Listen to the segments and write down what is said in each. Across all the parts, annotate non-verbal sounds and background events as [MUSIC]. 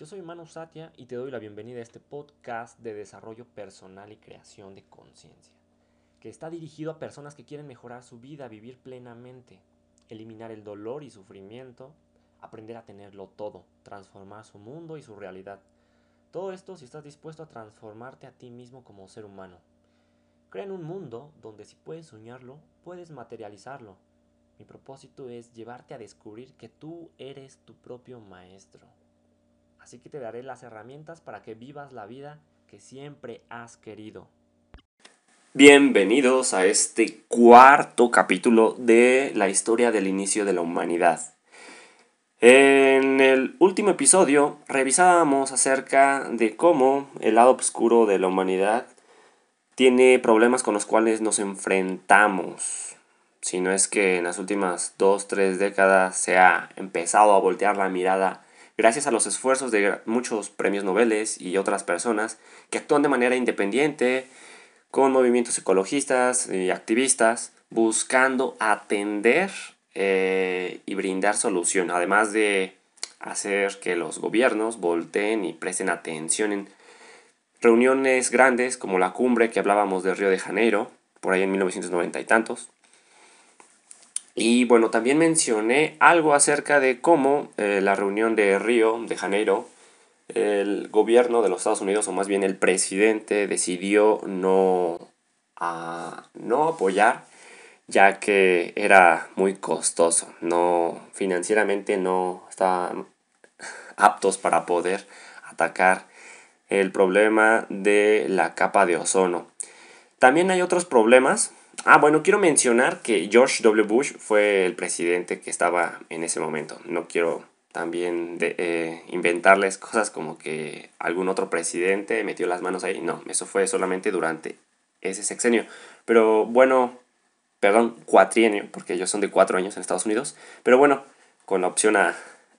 Yo soy Manu Satya y te doy la bienvenida a este podcast de desarrollo personal y creación de conciencia, que está dirigido a personas que quieren mejorar su vida, vivir plenamente, eliminar el dolor y sufrimiento, aprender a tenerlo todo, transformar su mundo y su realidad. Todo esto si estás dispuesto a transformarte a ti mismo como ser humano. Crea en un mundo donde si puedes soñarlo, puedes materializarlo. Mi propósito es llevarte a descubrir que tú eres tu propio maestro. Así que te daré las herramientas para que vivas la vida que siempre has querido. Bienvenidos a este cuarto capítulo de la historia del inicio de la humanidad. En el último episodio revisábamos acerca de cómo el lado oscuro de la humanidad tiene problemas con los cuales nos enfrentamos. Si no es que en las últimas dos, tres décadas se ha empezado a voltear la mirada gracias a los esfuerzos de muchos premios Nobel y otras personas que actúan de manera independiente, con movimientos ecologistas y activistas, buscando atender eh, y brindar solución, además de hacer que los gobiernos volteen y presten atención en reuniones grandes como la cumbre que hablábamos de Río de Janeiro, por ahí en 1990 y tantos. Y bueno, también mencioné algo acerca de cómo eh, la reunión de Río de Janeiro, el gobierno de los Estados Unidos, o más bien el presidente, decidió no, a, no apoyar ya que era muy costoso, no financieramente no estaban aptos para poder atacar el problema de la capa de ozono. También hay otros problemas. Ah, bueno, quiero mencionar que George W. Bush fue el presidente que estaba en ese momento. No quiero también de, eh, inventarles cosas como que algún otro presidente metió las manos ahí. No, eso fue solamente durante ese sexenio. Pero bueno, perdón, cuatrienio, porque ellos son de cuatro años en Estados Unidos, pero bueno, con la opción a,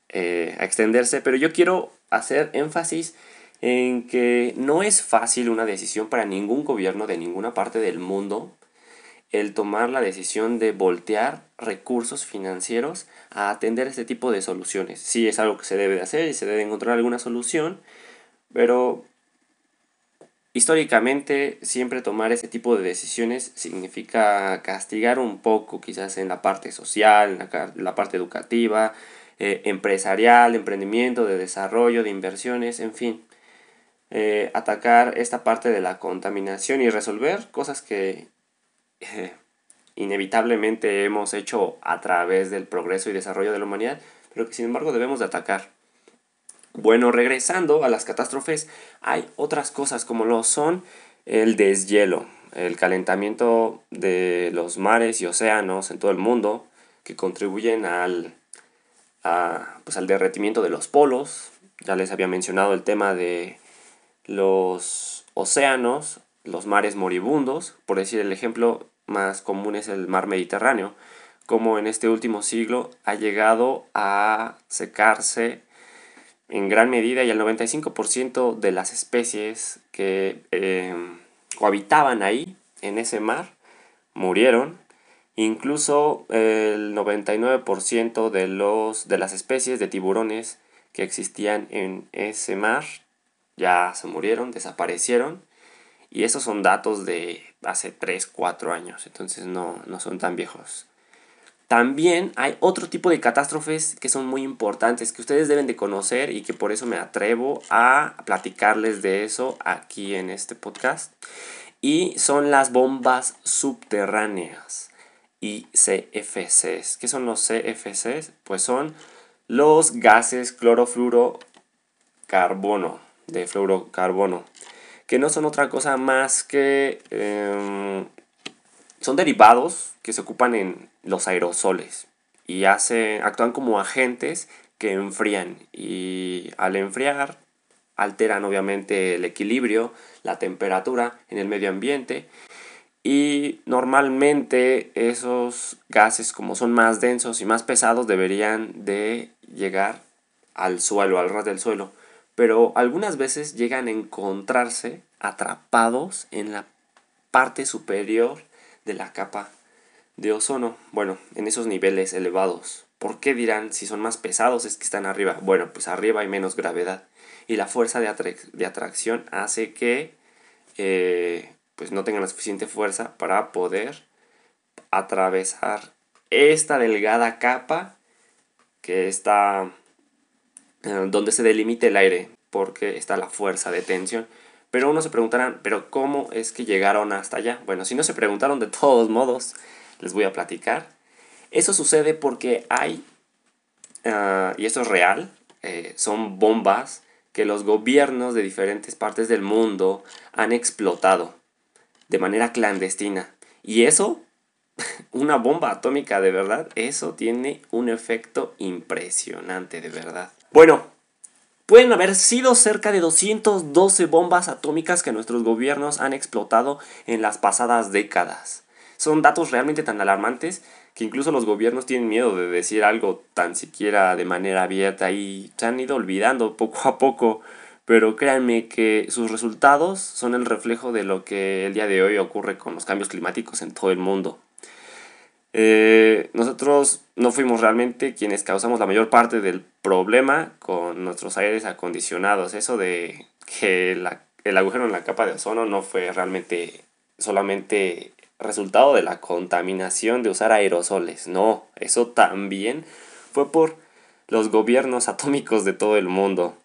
eh, a extenderse, pero yo quiero hacer énfasis en que no es fácil una decisión para ningún gobierno de ninguna parte del mundo el tomar la decisión de voltear recursos financieros a atender este tipo de soluciones. Sí es algo que se debe de hacer y se debe encontrar alguna solución, pero Históricamente, siempre tomar ese tipo de decisiones significa castigar un poco, quizás en la parte social, en la, parte educativa, eh, empresarial, emprendimiento, de desarrollo, de inversiones, en fin. Eh, atacar esta parte de la contaminación y resolver cosas que eh, inevitablemente hemos hecho a través del progreso y desarrollo de la humanidad, pero que sin embargo debemos de atacar. Bueno, regresando a las catástrofes, hay otras cosas como lo son el deshielo, el calentamiento de los mares y océanos en todo el mundo, que contribuyen al, pues al derretimiento de los polos. Ya les había mencionado el tema de los océanos, los mares moribundos, por decir el ejemplo más común es el mar Mediterráneo, como en este último siglo ha llegado a secarse en gran medida y el 95% de las especies que eh, cohabitaban ahí, en ese mar, murieron. Incluso el 99% de, los, de las especies de tiburones que existían en ese mar ya se murieron, desaparecieron. Y esos son datos de hace 3, 4 años, entonces no, no son tan viejos. También hay otro tipo de catástrofes que son muy importantes, que ustedes deben de conocer y que por eso me atrevo a platicarles de eso aquí en este podcast. Y son las bombas subterráneas y CFCs. ¿Qué son los CFCs? Pues son los gases clorofluorocarbono, de fluorocarbono, que no son otra cosa más que... Em, son derivados que se ocupan en los aerosoles y actúan como agentes que enfrían y al enfriar alteran obviamente el equilibrio, la temperatura en el medio ambiente y normalmente esos gases como son más densos y más pesados deberían de llegar al suelo, al ras del suelo, pero algunas veces llegan a encontrarse atrapados en la parte superior de la capa de ozono, bueno, en esos niveles elevados. ¿Por qué dirán si son más pesados es que están arriba? Bueno, pues arriba hay menos gravedad y la fuerza de, de atracción hace que eh, pues no tengan la suficiente fuerza para poder atravesar esta delgada capa que está donde se delimita el aire porque está la fuerza de tensión. Pero uno se preguntarán, ¿pero cómo es que llegaron hasta allá? Bueno, si no se preguntaron de todos modos, les voy a platicar. Eso sucede porque hay, ah, y esto es real, eh, son bombas que los gobiernos de diferentes partes del mundo han explotado de manera clandestina. Y eso, [LAUGHS] una bomba atómica de verdad, eso tiene un efecto impresionante de verdad. Bueno, pueden haber sido cerca de 212 bombas atómicas que nuestros gobiernos han explotado en las pasadas décadas. Son datos realmente tan alarmantes que incluso los gobiernos tienen miedo de decir algo tan siquiera de manera abierta y se han ido olvidando poco a poco. Pero créanme que sus resultados son el reflejo de lo que el día de hoy ocurre con los cambios climáticos en todo el mundo. Eh, nosotros no fuimos realmente quienes causamos la mayor parte del problema con nuestros aires acondicionados. Eso de que el agujero en la capa de ozono no fue realmente solamente resultado de la contaminación de usar aerosoles. No, eso también fue por los gobiernos atómicos de todo el mundo.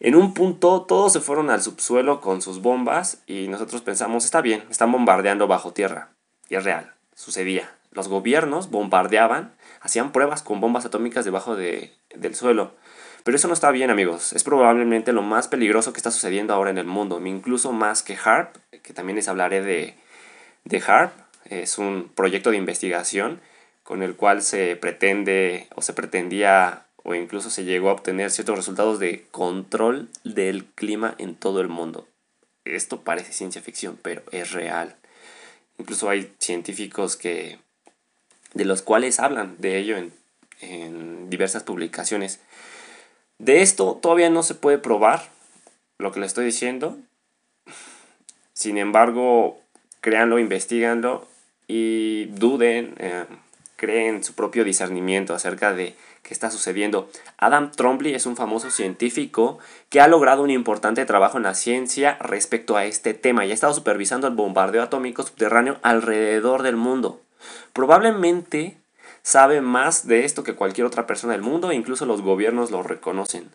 En un punto todos se fueron al subsuelo con sus bombas y nosotros pensamos, está bien, están bombardeando bajo tierra. Y es real, sucedía. Los gobiernos bombardeaban, hacían pruebas con bombas atómicas debajo de, del suelo. Pero eso no está bien amigos, es probablemente lo más peligroso que está sucediendo ahora en el mundo, incluso más que HARP, que también les hablaré de, de HARP es un proyecto de investigación con el cual se pretende o se pretendía o incluso se llegó a obtener ciertos resultados de control del clima en todo el mundo. Esto parece ciencia ficción, pero es real. Incluso hay científicos que de los cuales hablan de ello en, en diversas publicaciones. De esto todavía no se puede probar lo que le estoy diciendo. Sin embargo, créanlo, investiganlo y duden, eh, creen su propio discernimiento acerca de qué está sucediendo. Adam Trombley es un famoso científico que ha logrado un importante trabajo en la ciencia respecto a este tema y ha estado supervisando el bombardeo atómico subterráneo alrededor del mundo. Probablemente sabe más de esto que cualquier otra persona del mundo e incluso los gobiernos lo reconocen.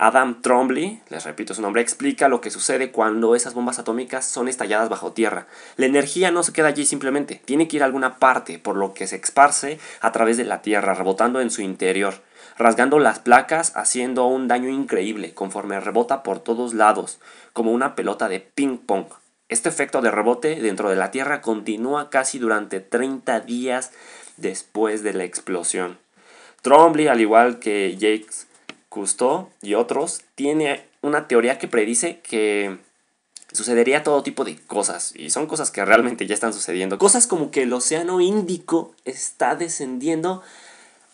Adam Trombley, les repito su nombre, explica lo que sucede cuando esas bombas atómicas son estalladas bajo tierra. La energía no se queda allí simplemente, tiene que ir a alguna parte, por lo que se esparce a través de la tierra, rebotando en su interior, rasgando las placas, haciendo un daño increíble, conforme rebota por todos lados, como una pelota de ping pong. Este efecto de rebote dentro de la Tierra continúa casi durante 30 días después de la explosión. Trombley, al igual que Jakes Cousteau y otros, tiene una teoría que predice que sucedería todo tipo de cosas, y son cosas que realmente ya están sucediendo. Cosas como que el océano Índico está descendiendo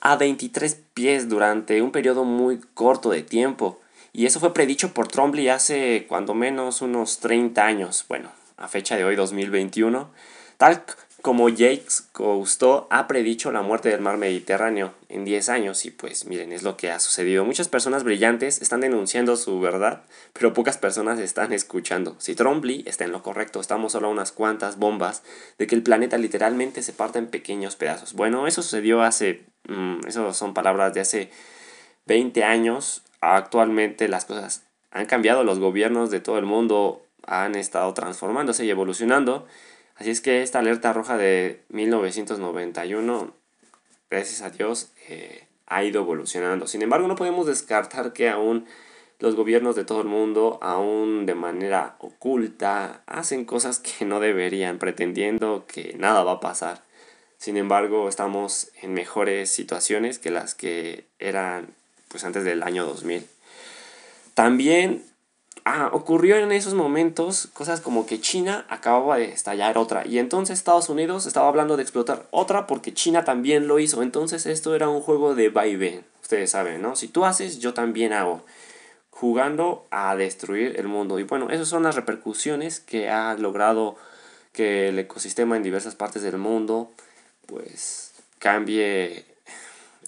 a 23 pies durante un periodo muy corto de tiempo. Y eso fue predicho por Trombley hace cuando menos unos 30 años, bueno, a fecha de hoy 2021. Tal como Jacques Cousteau ha predicho la muerte del mar Mediterráneo en 10 años y pues miren, es lo que ha sucedido. Muchas personas brillantes están denunciando su verdad, pero pocas personas están escuchando. Si Trombley está en lo correcto, estamos solo a unas cuantas bombas de que el planeta literalmente se parta en pequeños pedazos. Bueno, eso sucedió hace, mm, eso son palabras de hace 20 años. Actualmente las cosas han cambiado, los gobiernos de todo el mundo han estado transformándose y evolucionando Así es que esta alerta roja de 1991, gracias a Dios, eh, ha ido evolucionando. Sin embargo, no podemos descartar que aún los gobiernos de todo el mundo, aún de manera oculta, hacen cosas que no deberían, pretendiendo que nada va a pasar. Sin embargo, estamos en mejores situaciones que las que eran pues antes del año 2000. También ah, ocurrió en esos momentos cosas como que China acababa de estallar otra y entonces Estados Unidos estaba hablando de explotar otra porque China también lo hizo. Entonces esto era un juego de va y ven. Ustedes saben, ¿no? Si tú haces, yo también hago. Jugando a destruir el mundo. Y bueno, esas son las repercusiones que ha logrado que el ecosistema en diversas partes del mundo pues cambie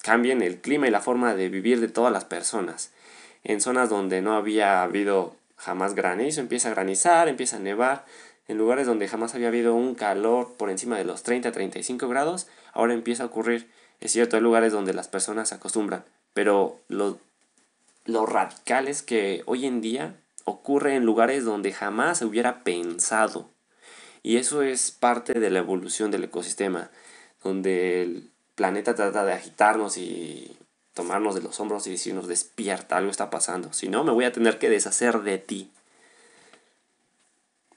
cambien el clima y la forma de vivir de todas las personas. En zonas donde no había habido jamás granizo, empieza a granizar, empieza a nevar. En lugares donde jamás había habido un calor por encima de los 30-35 grados, ahora empieza a ocurrir. Es cierto, hay lugares donde las personas se acostumbran, pero lo, lo radical es que hoy en día ocurre en lugares donde jamás se hubiera pensado. Y eso es parte de la evolución del ecosistema, donde el planeta trata de agitarnos y tomarnos de los hombros y decirnos despierta, algo está pasando. Si no, me voy a tener que deshacer de ti.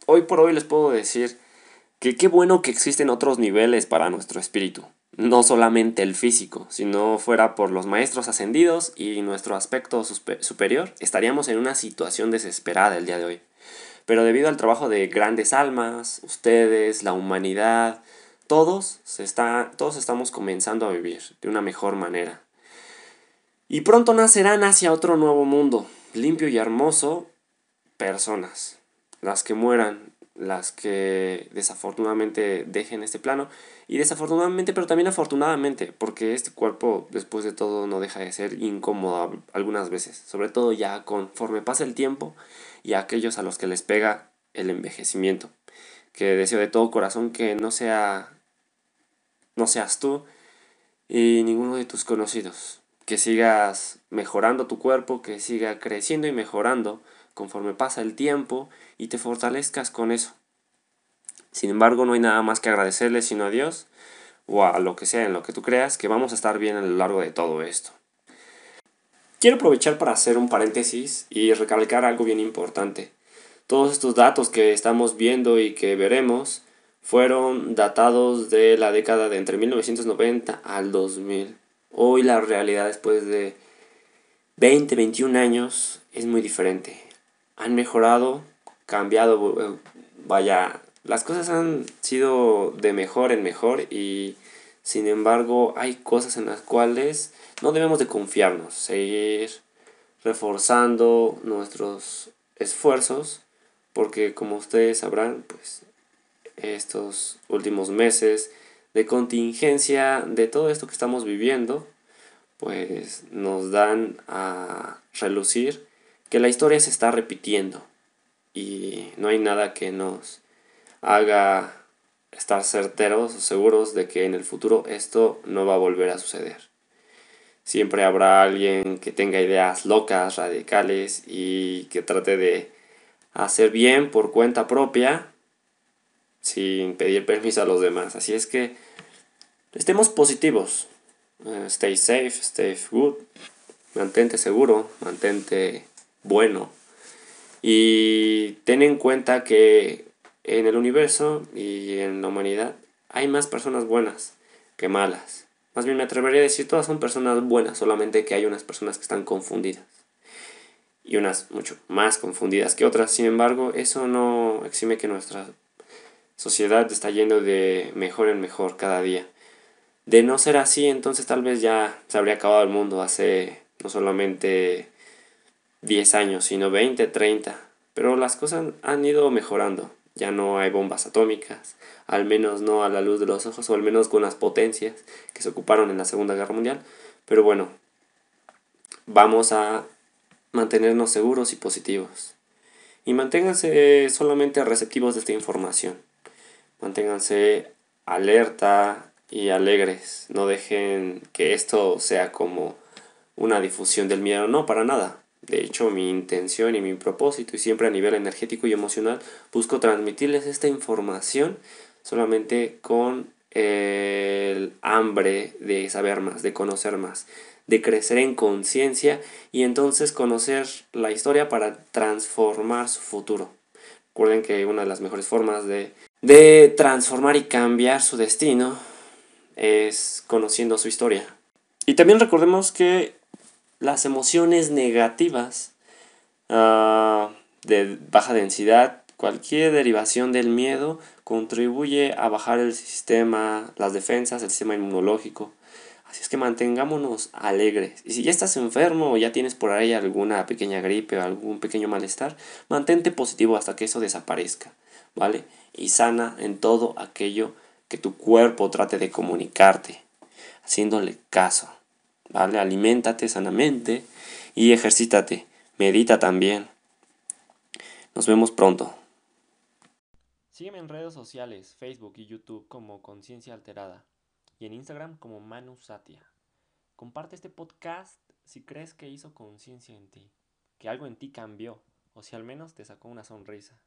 Hoy por hoy les puedo decir que qué bueno que existen otros niveles para nuestro espíritu. No solamente el físico, si no fuera por los maestros ascendidos y nuestro aspecto superior, estaríamos en una situación desesperada el día de hoy. Pero debido al trabajo de grandes almas, ustedes, la humanidad, todos, se está, todos estamos comenzando a vivir de una mejor manera. Y pronto nacerán hacia otro nuevo mundo, limpio y hermoso, personas. Las que mueran, las que desafortunadamente dejen este plano. Y desafortunadamente, pero también afortunadamente, porque este cuerpo, después de todo, no deja de ser incómodo algunas veces. Sobre todo ya conforme pasa el tiempo y a aquellos a los que les pega el envejecimiento. Que deseo de todo corazón que no sea no seas tú y ninguno de tus conocidos. Que sigas mejorando tu cuerpo, que siga creciendo y mejorando conforme pasa el tiempo y te fortalezcas con eso. Sin embargo, no hay nada más que agradecerle sino a Dios o a lo que sea en lo que tú creas que vamos a estar bien a lo largo de todo esto. Quiero aprovechar para hacer un paréntesis y recalcar algo bien importante. Todos estos datos que estamos viendo y que veremos fueron datados de la década de entre 1990 al 2000. Hoy la realidad después de 20, 21 años es muy diferente. Han mejorado, cambiado, vaya, las cosas han sido de mejor en mejor y sin embargo hay cosas en las cuales no debemos de confiarnos, seguir reforzando nuestros esfuerzos porque como ustedes sabrán, pues estos últimos meses de contingencia, de todo esto que estamos viviendo, pues nos dan a relucir que la historia se está repitiendo y no hay nada que nos haga estar certeros o seguros de que en el futuro esto no va a volver a suceder. Siempre habrá alguien que tenga ideas locas, radicales y que trate de hacer bien por cuenta propia sin pedir permiso a los demás. Así es que estemos positivos. Eh, stay safe, stay good. Mantente seguro, mantente bueno. Y ten en cuenta que en el universo y en la humanidad hay más personas buenas que malas. Más bien me atrevería a decir todas son personas buenas, solamente que hay unas personas que están confundidas. Y unas mucho más confundidas que otras. Sin embargo, eso no exime que nuestra sociedad está yendo de mejor en mejor cada día. De no ser así, entonces tal vez ya se habría acabado el mundo hace no solamente 10 años, sino 20, 30. Pero las cosas han ido mejorando. Ya no hay bombas atómicas, al menos no a la luz de los ojos, o al menos con las potencias que se ocuparon en la Segunda Guerra Mundial. Pero bueno, vamos a mantenernos seguros y positivos. Y manténganse solamente receptivos de esta información manténganse alerta y alegres. No dejen que esto sea como una difusión del miedo. No, para nada. De hecho, mi intención y mi propósito, y siempre a nivel energético y emocional, busco transmitirles esta información solamente con el hambre de saber más, de conocer más, de crecer en conciencia y entonces conocer la historia para transformar su futuro. Recuerden que una de las mejores formas de de transformar y cambiar su destino es conociendo su historia. Y también recordemos que las emociones negativas ah, de baja densidad, cualquier derivación del miedo contribuye a bajar el sistema, las defensas, el sistema inmunológico. Así es que mantengámonos alegres. Y si ya estás enfermo o ya tienes por ahí alguna pequeña gripe o algún pequeño malestar, mantente positivo hasta que eso desaparezca. ¿vale? Y sana en todo aquello que tu cuerpo trate de comunicarte, haciéndole caso. ¿vale? Aliméntate sanamente y ejercítate. Medita también. Nos vemos pronto. Sígueme en redes sociales, Facebook y YouTube como Conciencia Alterada y en Instagram como Manu Satia. Comparte este podcast si crees que hizo conciencia en ti, que algo en ti cambió o si al menos te sacó una sonrisa.